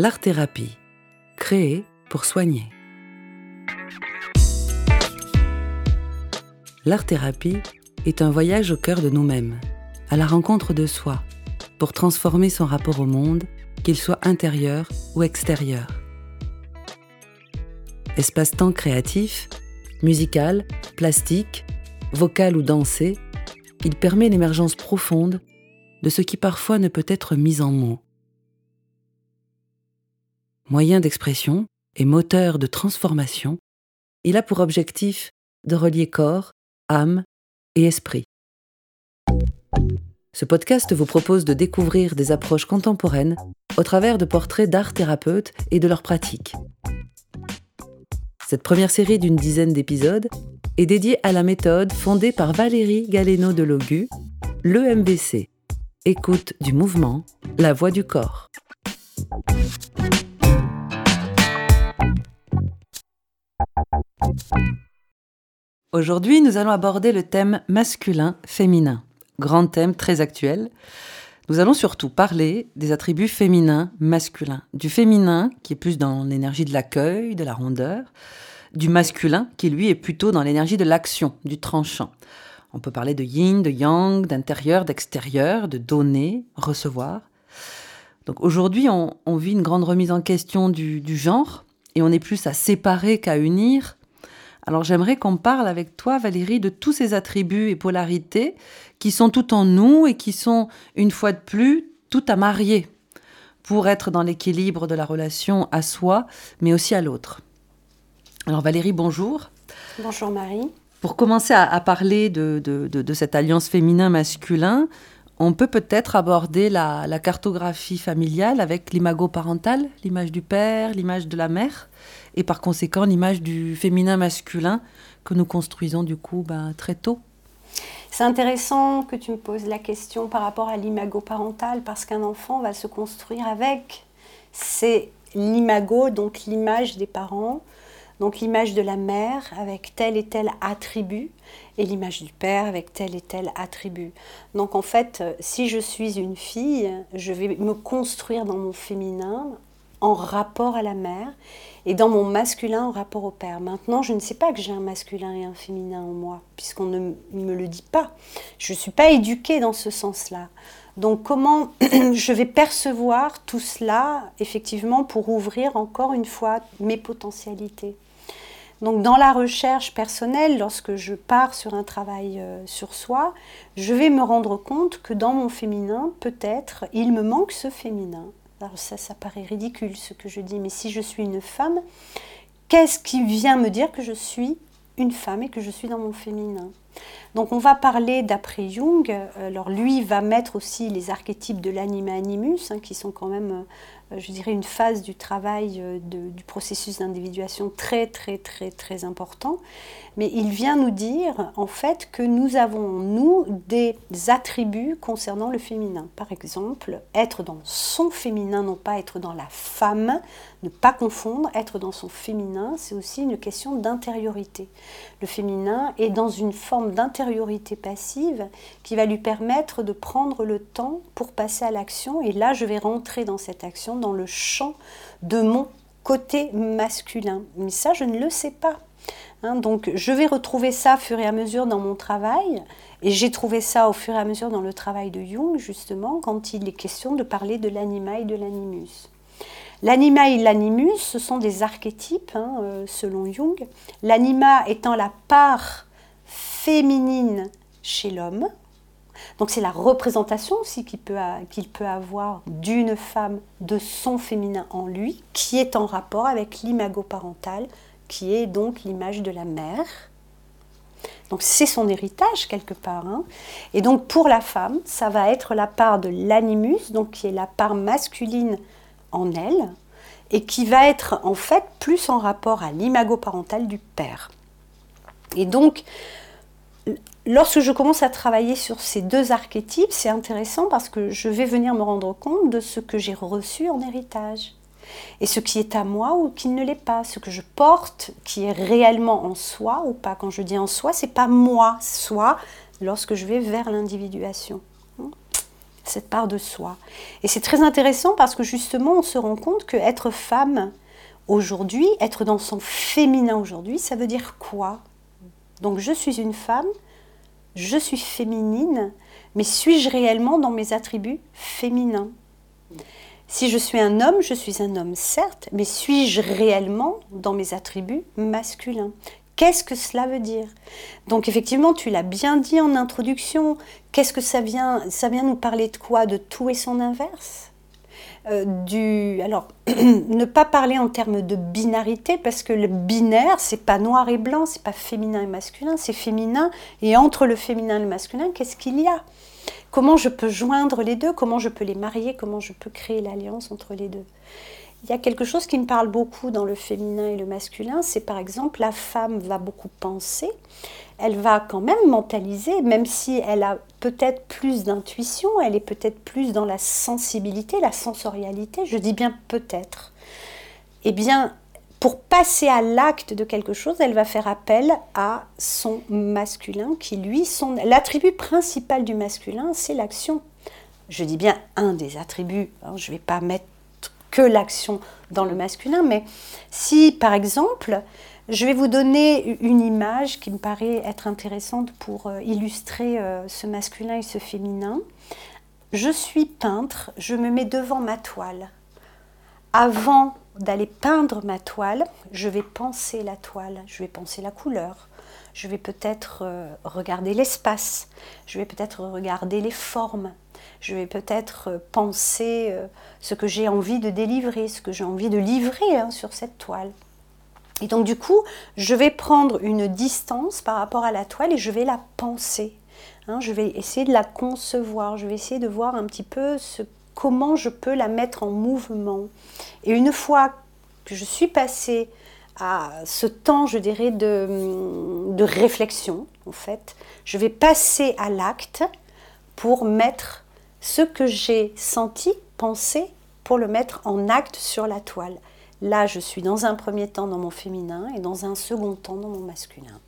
L'art-thérapie, créée pour soigner. L'art-thérapie est un voyage au cœur de nous-mêmes, à la rencontre de soi, pour transformer son rapport au monde, qu'il soit intérieur ou extérieur. Espace-temps créatif, musical, plastique, vocal ou dansé, il permet l'émergence profonde de ce qui parfois ne peut être mis en mots. Moyen d'expression et moteur de transformation, il a pour objectif de relier corps, âme et esprit. Ce podcast vous propose de découvrir des approches contemporaines au travers de portraits d'art thérapeutes et de leurs pratiques. Cette première série d'une dizaine d'épisodes est dédiée à la méthode fondée par Valérie Galeno de Logu, l'EMBC, écoute du mouvement, la voix du corps. Aujourd'hui, nous allons aborder le thème masculin-féminin, grand thème très actuel. Nous allons surtout parler des attributs féminins masculins, du féminin qui est plus dans l'énergie de l'accueil, de la rondeur, du masculin qui lui est plutôt dans l'énergie de l'action, du tranchant. On peut parler de yin, de yang, d'intérieur, d'extérieur, de donner, recevoir. Donc aujourd'hui, on, vit une grande remise en question du, genre et on est plus à séparer qu'à unir. Alors j'aimerais qu'on parle avec toi, Valérie, de tous ces attributs et polarités qui sont tout en nous et qui sont, une fois de plus, tout à marier pour être dans l'équilibre de la relation à soi, mais aussi à l'autre. Alors Valérie, bonjour. Bonjour Marie. Pour commencer à, parler de, cette alliance féminin-masculin, on peut peut-être aborder la, cartographie familiale avec l'imago parental, l'image du père, l'image de la mère, et par conséquent l'image du féminin-masculin que nous construisons du coup ben, très tôt. C'est intéressant que tu me poses la question par rapport à l'imago parental, parce qu'un enfant va se construire avec. C'est l'imago, donc l'image des parents, donc l'image de la mère avec tel et tel attribut et l'image du père avec tel et tel attribut. Donc en fait, si je suis une fille, je vais me construire dans mon féminin en rapport à la mère et dans mon masculin en rapport au père. Maintenant, je ne sais pas que j'ai un masculin et un féminin en moi, puisqu'on ne me le dit pas. Je ne suis pas éduquée dans ce sens-là. Donc comment je vais percevoir tout cela, effectivement, pour ouvrir encore une fois mes potentialités? Donc dans la recherche personnelle, lorsque je pars sur un travail euh, sur soi, je vais me rendre compte que dans mon féminin, peut-être, il me manque ce féminin. Alors ça, ça paraît ridicule ce que je dis, mais si je suis une femme, qu'est-ce qui vient me dire que je suis une femme et que je suis dans mon féminin? Donc on va parler d'après Jung. Alors lui va mettre aussi les archétypes de l'anima animus, hein, qui sont quand même euh, je dirais, une phase du travail euh, du processus d'individuation très, très, très, très important. Mais il vient nous dire, en fait, que nous avons, nous, des attributs concernant le féminin. Par exemple, être dans son féminin, non pas être dans la femme, ne pas confondre, être dans son féminin, c'est aussi une question d'intériorité. Le féminin est dans une forme d'intériorité passive qui va lui permettre de prendre le temps pour passer à l'action. Et là, je vais rentrer dans cette action dans le champ de mon côté masculin. Mais ça, je ne le sais pas. Hein. donc je vais retrouver ça au fur et à mesure dans mon travail. Et j'ai trouvé ça au fur et à mesure dans le travail de Jung, justement, quand il est question de parler de l'anima et de l'animus. L'anima et l'animus, ce sont des archétypes, hein, euh, selon Jung. L'anima étant la part féminine chez l'homme, donc c'est la représentation aussi qu'il peut, avoir d'une femme, de son féminin en lui, qui est en rapport avec l'imago parental, qui est donc l'image de la mère. Donc c'est son héritage quelque part. Hein. Et donc pour la femme, ça va être la part de l'animus, donc qui est la part masculine en elle, et qui va être en fait plus en rapport à l'imago parental du père. Et donc lorsque je commence à travailler sur ces deux archétypes, c'est intéressant parce que je vais venir me rendre compte de ce que j'ai reçu en héritage. Et ce qui est à moi ou qui ne l'est pas, ce que je porte, qui est réellement en soi ou pas. Quand je dis en soi, c'est pas moi, soi, lorsque je vais vers l'individuation. Cette part de soi. Et c'est très intéressant parce que justement, on se rend compte que être femme aujourd'hui, être dans son féminin aujourd'hui, ça veut dire quoi? Donc je suis une femme, je suis féminine, mais suis-je réellement dans mes attributs féminins? Si je suis un homme, je suis un homme, certes, mais suis-je réellement dans mes attributs masculins? Qu'est-ce que cela veut dire? Donc effectivement, tu l'as bien dit en introduction, qu'est-ce que ça vient Ça vient nous parler de quoi? De tout et son inverse? Euh, du, alors, ne pas parler en termes de binarité parce que le binaire, c'est pas noir et blanc, c'est pas féminin et masculin, c'est féminin. Et entre le féminin et le masculin, qu'est-ce qu'il y a? Comment je peux joindre les deux? Comment je peux les marier? Comment je peux créer l'alliance entre les deux? Il y a quelque chose qui me parle beaucoup dans le féminin et le masculin, c'est par exemple la femme va beaucoup penser, elle va quand même mentaliser, même si elle a peut-être plus d'intuition, elle est peut-être plus dans la sensibilité, la sensorialité, je dis bien peut-être. Eh bien, pour passer à l'acte de quelque chose, elle va faire appel à son masculin, qui lui, son... l'attribut principal du masculin, c'est l'action. Je dis bien un des attributs, hein, je ne vais pas mettre que l'action dans le masculin, mais si par exemple, je vais vous donner une image qui me paraît être intéressante pour euh, illustrer euh, ce masculin et ce féminin. Je suis peintre, je me mets devant ma toile. Avant d'aller peindre ma toile, je vais penser la toile, je vais penser la couleur, je vais peut-être euh, regarder l'espace, je vais peut-être regarder les formes, je vais peut-être euh, penser euh, ce que j'ai envie de délivrer, ce que j'ai envie de livrer hein, sur cette toile. Et donc du coup, je vais prendre une distance par rapport à la toile et je vais la penser. Hein. je vais essayer de la concevoir, je vais essayer de voir un petit peu comment je peux la mettre en mouvement. Et une fois que je suis passée à ce temps, je dirais, de, de réflexion, en fait, je vais passer à l'acte pour mettre ce que j'ai senti, pensé, pour le mettre en acte sur la toile. Là, je suis dans un premier temps dans mon féminin et dans un second temps dans mon masculin.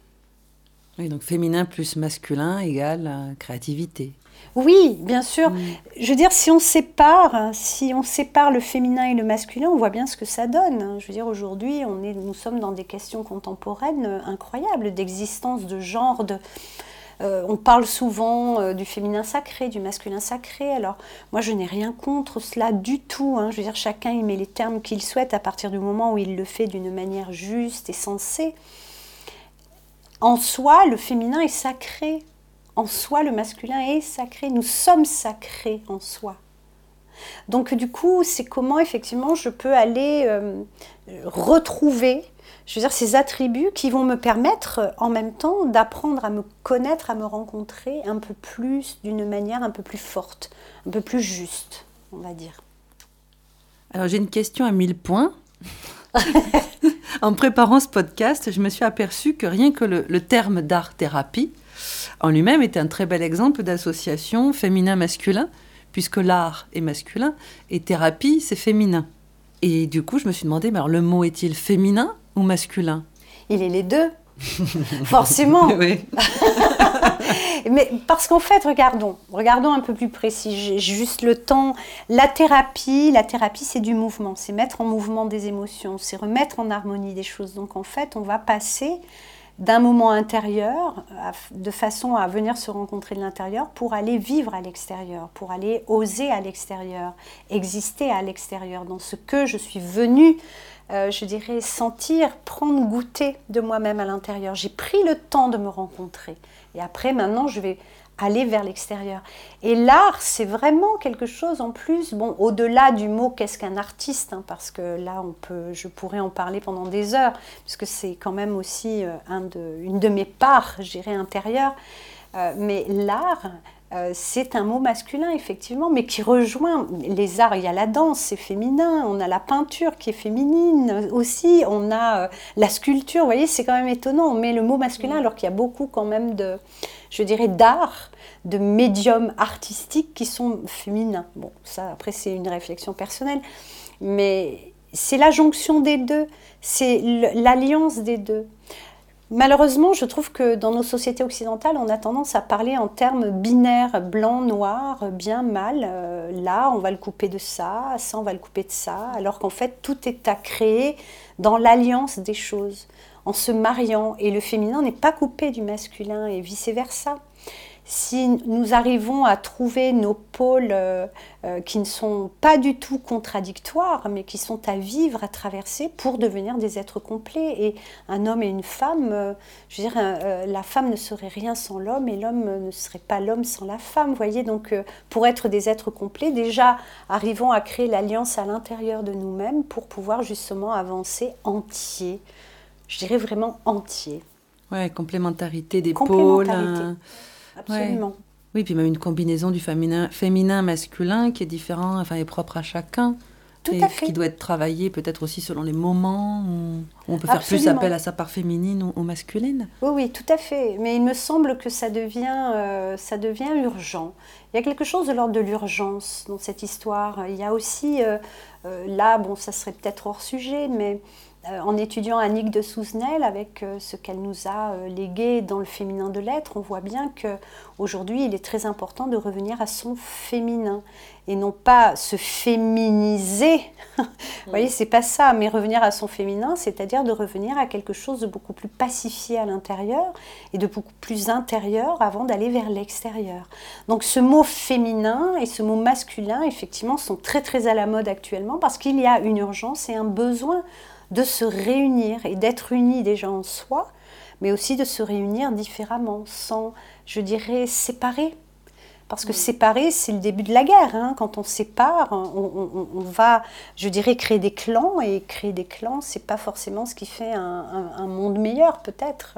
Oui, donc féminin plus masculin égale euh, créativité. Oui, bien sûr. Mm. Je veux dire, si on sépare, si on sépare le féminin et le masculin, on voit bien ce que ça donne. Je veux dire, aujourd'hui, on est, nous sommes dans des questions contemporaines euh, incroyables d'existence de genre, de, euh, on parle souvent euh, du féminin sacré, du masculin sacré. Alors, moi, je n'ai rien contre cela du tout. Hein. Je veux dire, chacun y met les termes qu'il souhaite à partir du moment où il le fait d'une manière juste et sensée. En soi, le féminin est sacré. En soi, le masculin est sacré. Nous sommes sacrés en soi. Donc du coup, c'est comment effectivement je peux aller euh, retrouver je veux dire, ces attributs qui vont me permettre euh, en même temps d'apprendre à me connaître, à me rencontrer un peu plus, d'une manière un peu plus forte, un peu plus juste, on va dire. Alors j'ai une question à mille points. en préparant ce podcast, je me suis aperçue que rien que le, terme d'art-thérapie en lui-même est un très bel exemple d'association féminin-masculin, puisque l'art est masculin et thérapie, c'est féminin. Et du coup, je me suis demandé, mais alors le mot est-il féminin? Ou masculin Il est les deux, forcément. Mais parce qu'en fait, regardons, regardons un peu plus précis. J'ai juste le temps. La thérapie, la thérapie, c'est du mouvement, c'est mettre en mouvement des émotions, c'est remettre en harmonie des choses. Donc en fait, on va passer d'un moment intérieur de façon à venir se rencontrer de l'intérieur pour aller vivre à l'extérieur, pour aller oser à l'extérieur, exister à l'extérieur, dans ce que je suis venue euh, je dirais, sentir, prendre goûter de moi-même à l'intérieur. J'ai pris le temps de me rencontrer. Et après, maintenant, je vais aller vers l'extérieur. Et l'art, c'est vraiment quelque chose en plus, bon, au-delà du mot qu'est-ce qu'un artiste, hein, parce que là, on peut, je pourrais en parler pendant des heures, puisque c'est quand même aussi euh, une de mes parts, je dirais, intérieures. Euh, mais l'art, euh, c'est un mot masculin, effectivement, mais qui rejoint les arts. Il y a la danse, c'est féminin, on a la peinture qui est féminine aussi, on a euh, la sculpture, vous voyez, c'est quand même étonnant. On met le mot masculin alors qu'il y a beaucoup quand même de, je dirais, d'art, de médiums artistiques qui sont féminins. Bon, ça, après, c'est une réflexion personnelle, mais c'est la jonction des deux, c'est l'alliance des deux. Malheureusement, je trouve que dans nos sociétés occidentales, on a tendance à parler en termes binaires, blanc, noir, bien, mal. Euh, là, on va le couper de ça, ça, on va le couper de ça, alors qu'en fait, tout est à créer dans l'alliance des choses, en se mariant. Et le féminin n'est pas coupé du masculin et vice-versa si nous arrivons à trouver nos pôles euh, euh, qui ne sont pas du tout contradictoires, mais qui sont à vivre, à traverser pour devenir des êtres complets. Et un homme et une femme, euh, je veux dire, la femme ne serait rien sans l'homme et l'homme ne serait pas l'homme sans la femme. voyez, donc pour être des êtres complets, déjà arrivons à créer l'alliance à l'intérieur de nous-mêmes pour pouvoir justement avancer entier. Je dirais vraiment entier. Ouais, complémentarité des pôles. Absolument. Oui, puis même une combinaison du féminin, féminin masculin qui est différent, enfin est propre à chacun. Tout et à fait. qui doit être travaillé peut-être aussi selon les moments où on peut faire plus appel à sa part féminine ou, masculine. Oui, oui, tout à fait. Mais il me semble que ça devient, euh, ça devient urgent. Il y a quelque chose de l'ordre de l'urgence dans cette histoire. Il y a aussi, euh, euh, là, bon, ça serait peut-être hors sujet, mais euh, en étudiant Annick de Souzenel avec euh, ce qu'elle nous a légué dans le féminin de l'être, on voit bien que aujourd'hui il est très important de revenir à son féminin et non pas se féminiser. Vous voyez, c'est pas ça, mais revenir à son féminin, c'est-à-dire de revenir à quelque chose de beaucoup plus pacifié à l'intérieur et de beaucoup plus intérieur avant d'aller vers l'extérieur. Donc ce mot féminin et ce mot masculin, effectivement, sont très très à la mode actuellement parce qu'il y a une urgence et un besoin de se réunir et d'être unis déjà en soi, mais aussi de se réunir différemment, sans, je dirais, séparer. Parce que séparer, c'est le début de la guerre. Hein. Quand on sépare, on, va, je dirais, créer des clans. Et créer des clans, c'est pas forcément ce qui fait un, monde meilleur, peut-être.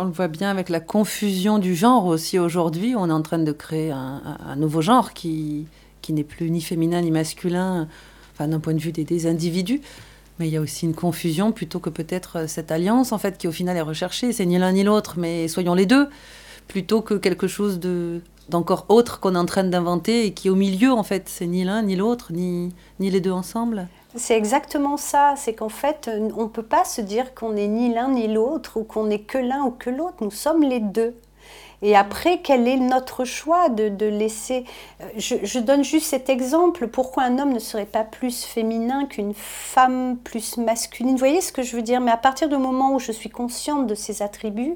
On le voit bien avec la confusion du genre aussi aujourd'hui. On est en train de créer un, nouveau genre qui, qui n'est plus ni féminin ni masculin, enfin d'un point de vue des, individus. Mais il y a aussi une confusion plutôt que peut-être cette alliance en fait qui au final est recherchée. C'est ni l'un ni l'autre, mais soyons les deux, plutôt que quelque chose de d'encore autre qu'on est en train d'inventer et qui au milieu en fait. C'est ni l'un ni l'autre, ni, ni les deux ensemble. C'est exactement ça. C'est qu'en fait, on ne peut pas se dire qu'on n'est ni l'un ni l'autre ou qu'on n'est que l'un ou que l'autre. Nous sommes les deux. Et après, quel est notre choix de, laisser... Euh, je, donne juste cet exemple. Pourquoi un homme ne serait pas plus féminin qu'une femme plus masculine? Vous voyez ce que je veux dire? Mais à partir du moment où je suis consciente de ces attributs,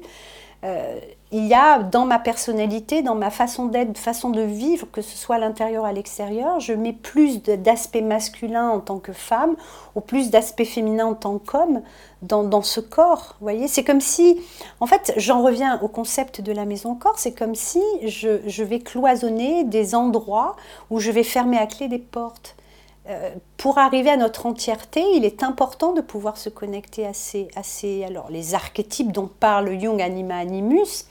euh, il y a dans ma personnalité, dans ma façon d'être, façon de vivre, que ce soit à l'intérieur, à l'extérieur, je mets plus d'aspect masculin en tant que femme, ou plus d'aspect féminin en tant qu'homme dans, dans, ce corps. Vous voyez, c'est comme si, en fait, j'en reviens au concept de la maison corps, c'est comme si je, je vais cloisonner des endroits où je vais fermer à clé des portes. Euh, pour arriver à notre entièreté, il est important de pouvoir se connecter à ces, à ces alors les archétypes dont parle Jung, anima, animus,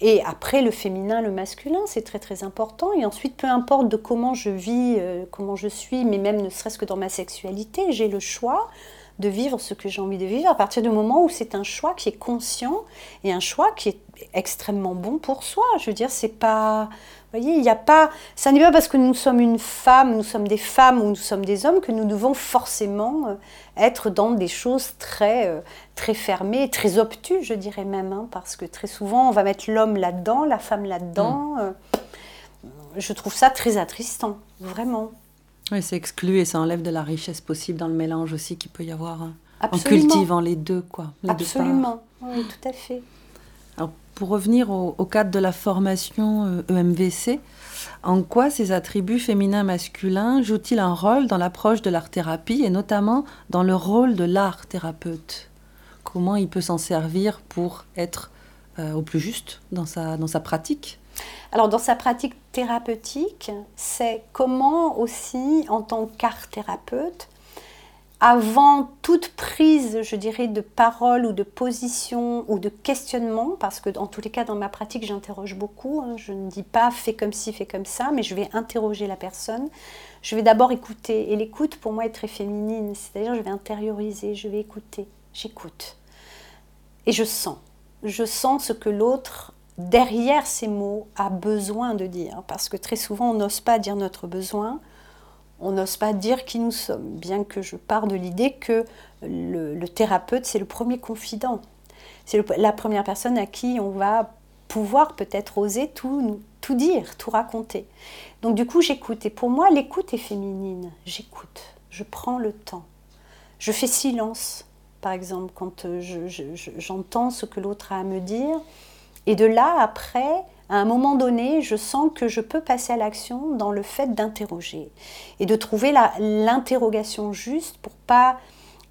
et après le féminin, le masculin, c'est très très important. Et ensuite, peu importe de comment je vis, euh, comment je suis, mais même ne serait-ce que dans ma sexualité, j'ai le choix de vivre ce que j'ai envie de vivre à partir du moment où c'est un choix qui est conscient et un choix qui est extrêmement bon pour soi. Je veux dire, c'est pas vous voyez, il n'y a pas. Ça n'est pas parce que nous sommes une femme, nous sommes des femmes ou nous sommes des hommes que nous devons forcément euh, être dans des choses très, euh, très fermées, très obtus, je dirais même, hein, parce que très souvent on va mettre l'homme là-dedans, la femme là-dedans. Mm. Euh, je trouve ça très attristant, vraiment. Oui, c'est exclu et ça enlève de la richesse possible dans le mélange aussi qu'il peut y avoir en cultivant les deux, quoi. Absolument, oui, tout à fait. Alors, pour revenir au, cadre de la formation EMVC, euh, e en quoi ces attributs féminins-masculins jouent-ils un rôle dans l'approche de l'art-thérapie et notamment dans le rôle de l'art-thérapeute? Comment il peut s'en servir pour être euh, au plus juste dans sa, dans sa pratique? Alors dans sa pratique thérapeutique, c'est comment aussi en tant qu'art-thérapeute, avant toute prise, je dirais, de parole ou de position ou de questionnement, parce que en tous les cas, dans ma pratique, j'interroge beaucoup. Hein. je ne dis pas fais comme ci, fais comme ça, mais je vais interroger la personne. Je vais d'abord écouter. Et l'écoute, pour moi, est très féminine. C'est-à-dire, je vais intérioriser, je vais écouter. J'écoute. Et je sens. Je sens ce que l'autre, derrière ces mots, a besoin de dire. Parce que très souvent, on n'ose pas dire notre besoin on n'ose pas dire qui nous sommes, bien que je pars de l'idée que le, thérapeute, c'est le premier confident. C'est la première personne à qui on va pouvoir peut-être oser tout, tout dire, tout raconter. Donc du coup, j'écoute. Et pour moi, l'écoute est féminine. J'écoute, je prends le temps. Je fais silence, par exemple, quand euh, j'entends ce que l'autre a à me dire. Et de là, après, à un moment donné, je sens que je peux passer à l'action dans le fait d'interroger et de trouver l'interrogation juste pour pas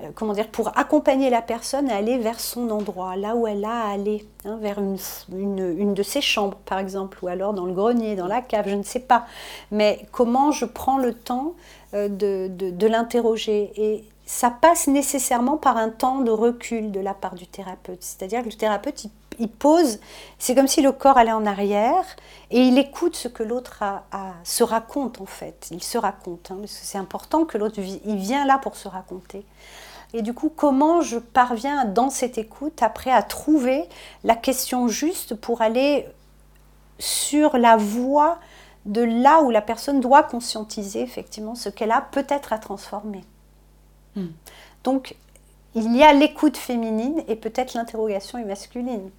euh, comment dire, pour accompagner la personne à aller vers son endroit, là où elle a à aller, hein, vers une, de ses chambres par exemple, ou alors dans le grenier, dans la cave, je ne sais pas. Mais comment je prends le temps euh, de, de, de l'interroger Et ça passe nécessairement par un temps de recul de la part du thérapeute. C'est-à-dire que le thérapeute, il il pose, c'est comme si le corps allait en arrière et il écoute ce que l'autre a, se raconte en fait. Il se raconte, hein, parce que c'est important que l'autre, il vient là pour se raconter. Et du coup, comment je parviens dans cette écoute après à trouver la question juste pour aller sur la voie de là où la personne doit conscientiser effectivement ce qu'elle a peut-être à transformer. Hmm. Donc, il y a l'écoute féminine et peut-être l'interrogation est masculine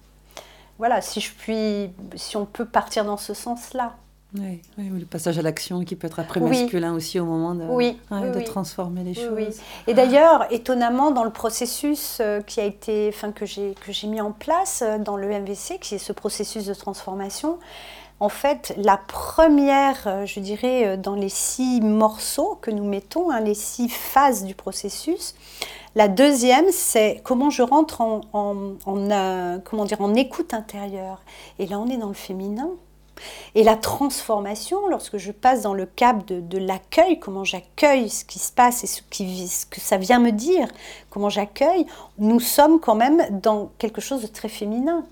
voilà, si je puis, si on peut partir dans ce sens-là. Oui, le passage à l'action qui peut être après masculin aussi au moment de, de transformer les choses. Et d'ailleurs, étonnamment, dans le processus euh, qui a été, enfin, que j'ai que j'ai mis en place euh, dans le MVC, qui est ce processus de transformation, en fait, la première, euh, je dirais, dans les six morceaux que nous mettons, hein, les six phases du processus, la deuxième, c'est comment je rentre en, euh, comment dire, en écoute intérieure. Et là, on est dans le féminin. Et la transformation, lorsque je passe dans le cap de, l'accueil, comment j'accueille ce qui se passe et ce que ça vient me dire, comment j'accueille, nous sommes quand même dans quelque chose de très féminin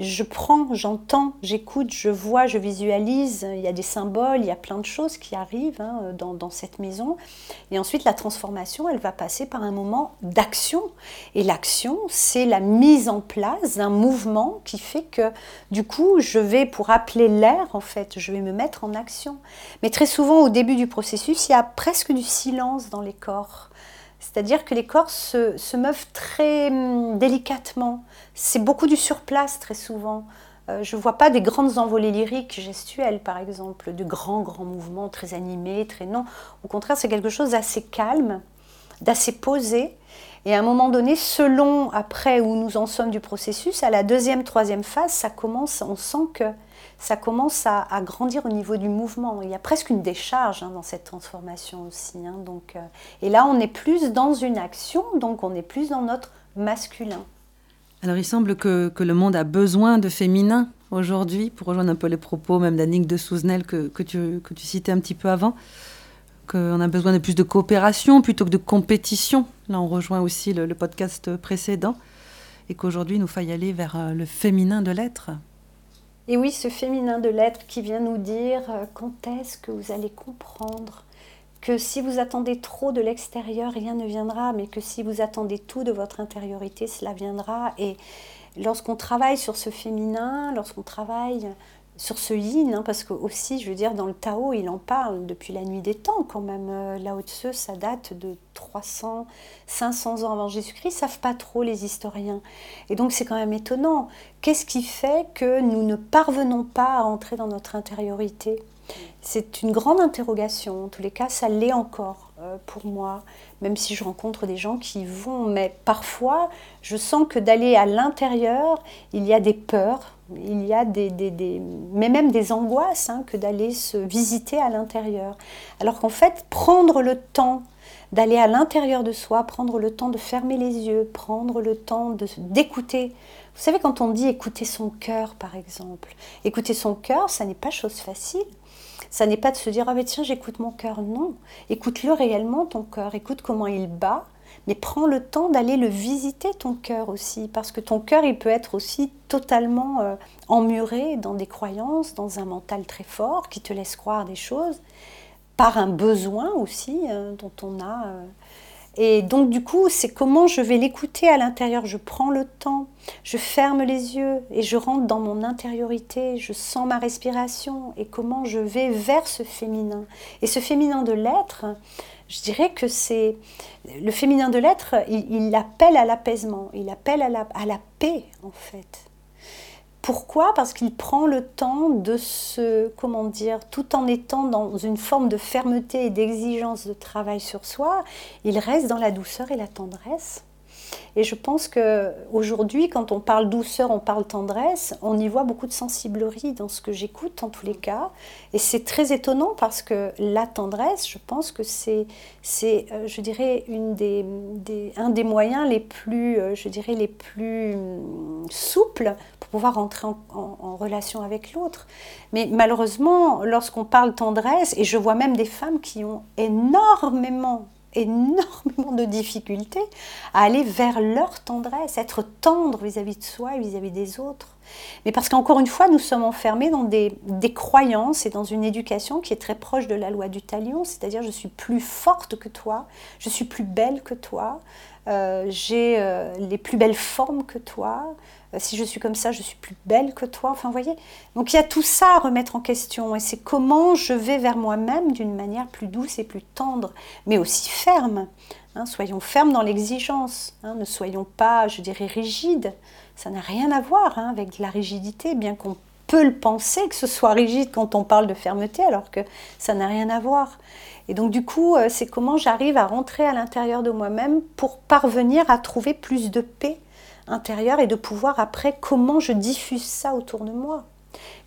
je prends, j'entends, j'écoute, je vois, je visualise, il y a des symboles, il y a plein de choses qui arrivent hein, dans, cette maison. Et ensuite, la transformation, elle va passer par un moment d'action. Et l'action, c'est la mise en place d'un mouvement qui fait que, du coup, je vais, pour appeler l'air, en fait, je vais me mettre en action. Mais très souvent, au début du processus, il y a presque du silence dans les corps. C'est-à-dire que les corps se, se meuvent très hum, délicatement. C'est beaucoup du surplace très souvent. Euh, je ne vois pas des grandes envolées lyriques gestuelles, par exemple, de grands, grands mouvements très animés, très non. Au contraire, c'est quelque chose d'assez calme, d'assez posé. Et à un moment donné, selon après où nous en sommes du processus, à la deuxième, troisième phase, ça commence, on sent que ça commence à, grandir au niveau du mouvement. Il y a presque une décharge hein, dans cette transformation aussi. Hein. donc, euh, et là, on est plus dans une action, donc on est plus dans notre masculin. Alors il semble que, le monde a besoin de féminin aujourd'hui, pour rejoindre un peu les propos même d'Annick de Souzenel que, tu citais un petit peu avant, qu'on a besoin de plus de coopération plutôt que de compétition. Là, on rejoint aussi le, le podcast précédent, et qu'aujourd'hui, il nous faille aller vers euh, le féminin de l'être. Et oui, ce féminin de l'être qui vient nous dire euh, quand est-ce que vous allez comprendre que si vous attendez trop de l'extérieur, rien ne viendra, mais que si vous attendez tout de votre intériorité, cela viendra. Et lorsqu'on travaille sur ce féminin, lorsqu'on travaille sur ce yin, hein, parce que aussi, je veux dire, dans le Tao, il en parle depuis la nuit des temps quand même. Euh, Lao Tse, ça date de 300, 500 ans avant Jésus-Christ, savent pas trop les historiens. Et donc c'est quand même étonnant. Qu'est-ce qui fait que nous ne parvenons pas à entrer dans notre intériorité? C'est une grande interrogation. En tous les cas, ça l'est encore euh, pour moi, même si je rencontre des gens qui vont. Mais parfois, je sens que d'aller à l'intérieur, il y a des peurs, il y a des, mais même des angoisses hein, que d'aller se visiter à l'intérieur. Alors qu'en fait, prendre le temps d'aller à l'intérieur de soi, prendre le temps de fermer les yeux, prendre le temps d'écouter. Vous savez, quand on dit écouter son cœur, par exemple, écouter son cœur, ça n'est pas chose facile. Ça n'est pas de se dire ah mais tiens j'écoute mon cœur. Non, écoute-le réellement ton cœur. Écoute comment il bat, mais prends le temps d'aller le visiter ton cœur aussi, parce que ton cœur il peut être aussi totalement euh, emmuré dans des croyances, dans un mental très fort qui te laisse croire des choses, par un besoin aussi euh, dont on a. Et donc du coup, c'est comment je vais l'écouter à l'intérieur. Je prends le temps, je ferme les yeux et je rentre dans mon intériorité, je sens ma respiration et comment je vais vers ce féminin. Et ce féminin de l'être, je dirais que c'est le féminin de l'être, il, appelle à l'apaisement, il appelle à la, à la paix en fait. Pourquoi? Parce qu'il prend le temps de se, comment dire, tout en étant dans une forme de fermeté et d'exigence de travail sur soi, il reste dans la douceur et la tendresse. Et je pense que aujourd'hui, quand on parle douceur, on parle tendresse, on y voit beaucoup de sensiblerie dans ce que j'écoute en tous les cas. Et c'est très étonnant parce que la tendresse, je pense que c'est, c'est euh, je dirais, une des, un des moyens les plus, euh, je dirais, les plus hum, souples pour pouvoir entrer en, en relation avec l'autre. Mais malheureusement, lorsqu'on parle tendresse, et je vois même des femmes qui ont énormément énormément de difficultés à aller vers leur tendresse, être tendre vis-à-vis de soi et vis-à-vis des autres. Mais parce qu'encore une fois, nous sommes enfermés dans des, croyances et dans une éducation qui est très proche de la loi du talion, c'est-à-dire je suis plus forte que toi, je suis plus belle que toi, euh, j'ai euh, les plus belles formes que toi, euh, si je suis comme ça, je suis plus belle que toi. Enfin, voyez Donc il y a tout ça à remettre en question. Et c'est comment je vais vers moi-même d'une manière plus douce et plus tendre, mais aussi ferme. Hein. soyons fermes dans l'exigence. Hein. ne soyons pas, je dirais, rigides. Ça n'a rien à voir hein, avec la rigidité, bien qu'on peut le penser que ce soit rigide quand on parle de fermeté, alors que ça n'a rien à voir. Et donc du coup, euh, c'est comment j'arrive à rentrer à l'intérieur de moi-même pour parvenir à trouver plus de paix intérieure et de pouvoir après comment je diffuse ça autour de moi.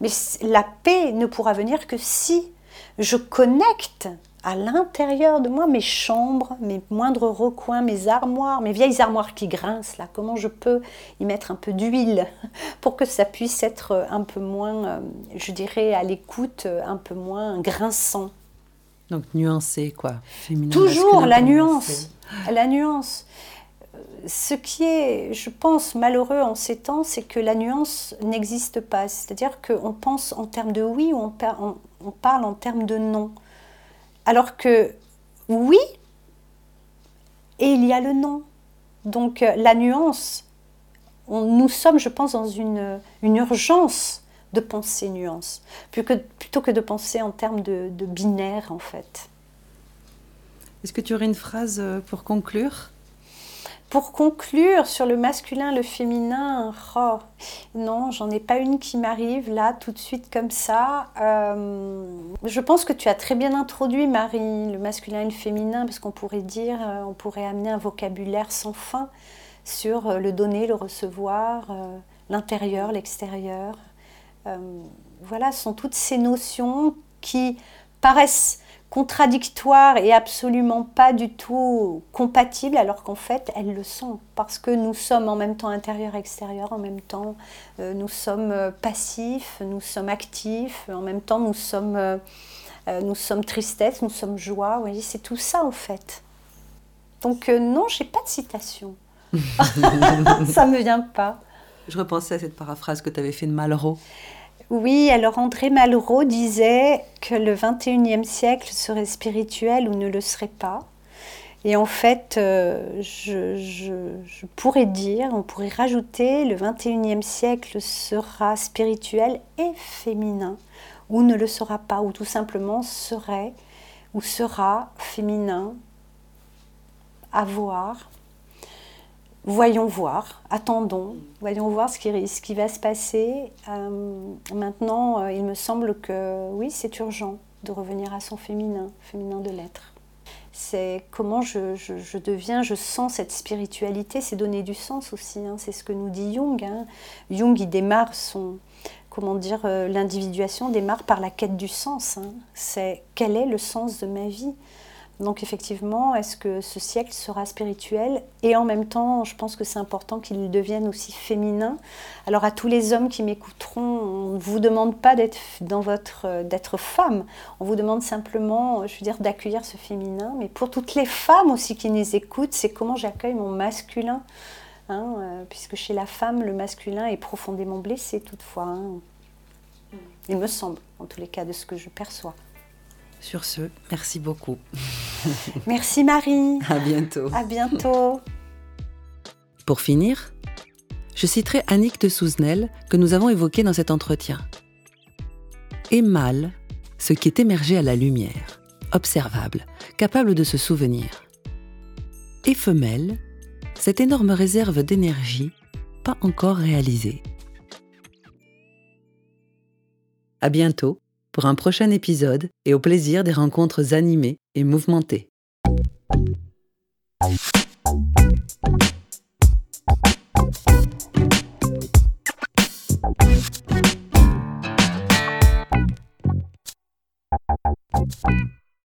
Mais la paix ne pourra venir que si je connecte à l'intérieur de moi mes chambres, mes moindres recoins, mes armoires, mes vieilles armoires qui grincent là. Comment je peux y mettre un peu d'huile pour que ça puisse être un peu moins, euh, je dirais, à l'écoute, un peu moins grinçant. Donc nuancé quoi. Toujours la nuance. La nuance ce qui est, je pense, malheureux en ces temps, c'est que la nuance n'existe pas. C'est-à-dire qu'on pense en termes de oui ou on, parle en termes de non. Alors que oui, et il y a le non. Donc euh, la nuance, nous sommes, je pense, dans une, urgence de penser nuance, plutôt que, de penser en termes de, de binaire, en fait. Est-ce que tu aurais une phrase euh, pour conclure? Pour conclure sur le masculin, le féminin, oh, non, j'en ai pas une qui m'arrive là tout de suite comme ça. Euh, je pense que tu as très bien introduit, Marie, le masculin et le féminin, parce qu'on pourrait dire, euh, on pourrait amener un vocabulaire sans fin sur le donner, le recevoir, l'intérieur, l'extérieur. Voilà, ce sont toutes ces notions qui paraissent contradictoires et absolument pas du tout compatibles, alors qu'en fait, elles le sont, parce que nous sommes en même temps intérieur-extérieur, en même temps, euh, nous sommes euh, passifs, nous sommes actifs, en même temps, nous sommes, euh, nous sommes tristesse, nous sommes joie, vous voyez, c'est tout ça en fait. Donc non, j'ai pas de citation. ça me vient pas. Je repensais à cette paraphrase que tu avais fait de Malraux. Oui, alors André Malraux disait que le 21e siècle serait spirituel ou ne le serait pas. Et en fait, euh, je, pourrais dire, on pourrait rajouter, le 21e siècle sera spirituel et féminin, ou ne le sera pas, ou tout simplement serait ou sera féminin à voir, voyons voir, attendons, voyons voir ce qui, ce qui va se passer. Euh, maintenant, euh, il me semble que oui, c'est urgent de revenir à son féminin, féminin de l'être. C'est comment je, deviens, je sens cette spiritualité, c'est donner du sens aussi. Hein. c'est ce que nous dit Jung. Hein. Jung, il démarre son, comment dire, euh, l'individuation démarre par la quête du sens. Hein. C'est quel est le sens de ma vie? Donc effectivement, est-ce que ce siècle sera spirituel? Et en même temps, je pense que c'est important qu'il devienne aussi féminin. Alors à tous les hommes qui m'écouteront, on ne vous demande pas d'être d'être femme. On vous demande simplement, je veux d'accueillir ce féminin. Mais pour toutes les femmes aussi qui nous écoutent, c'est comment j'accueille mon masculin. Hein, euh, puisque chez la femme, le masculin est profondément blessé toutefois. Hein. Il me semble, en tous les cas, de ce que je perçois. Sur ce, merci beaucoup. Merci Marie. À bientôt. À bientôt. Pour finir, je citerai Annick de Souzenel que nous avons évoqué dans cet entretien. Et mâle, ce qui est émergé à la lumière, observable, capable de se souvenir. Et femelle, cette énorme réserve d'énergie pas encore réalisée. À bientôt pour un prochain épisode et au plaisir des rencontres animées et mouvementées.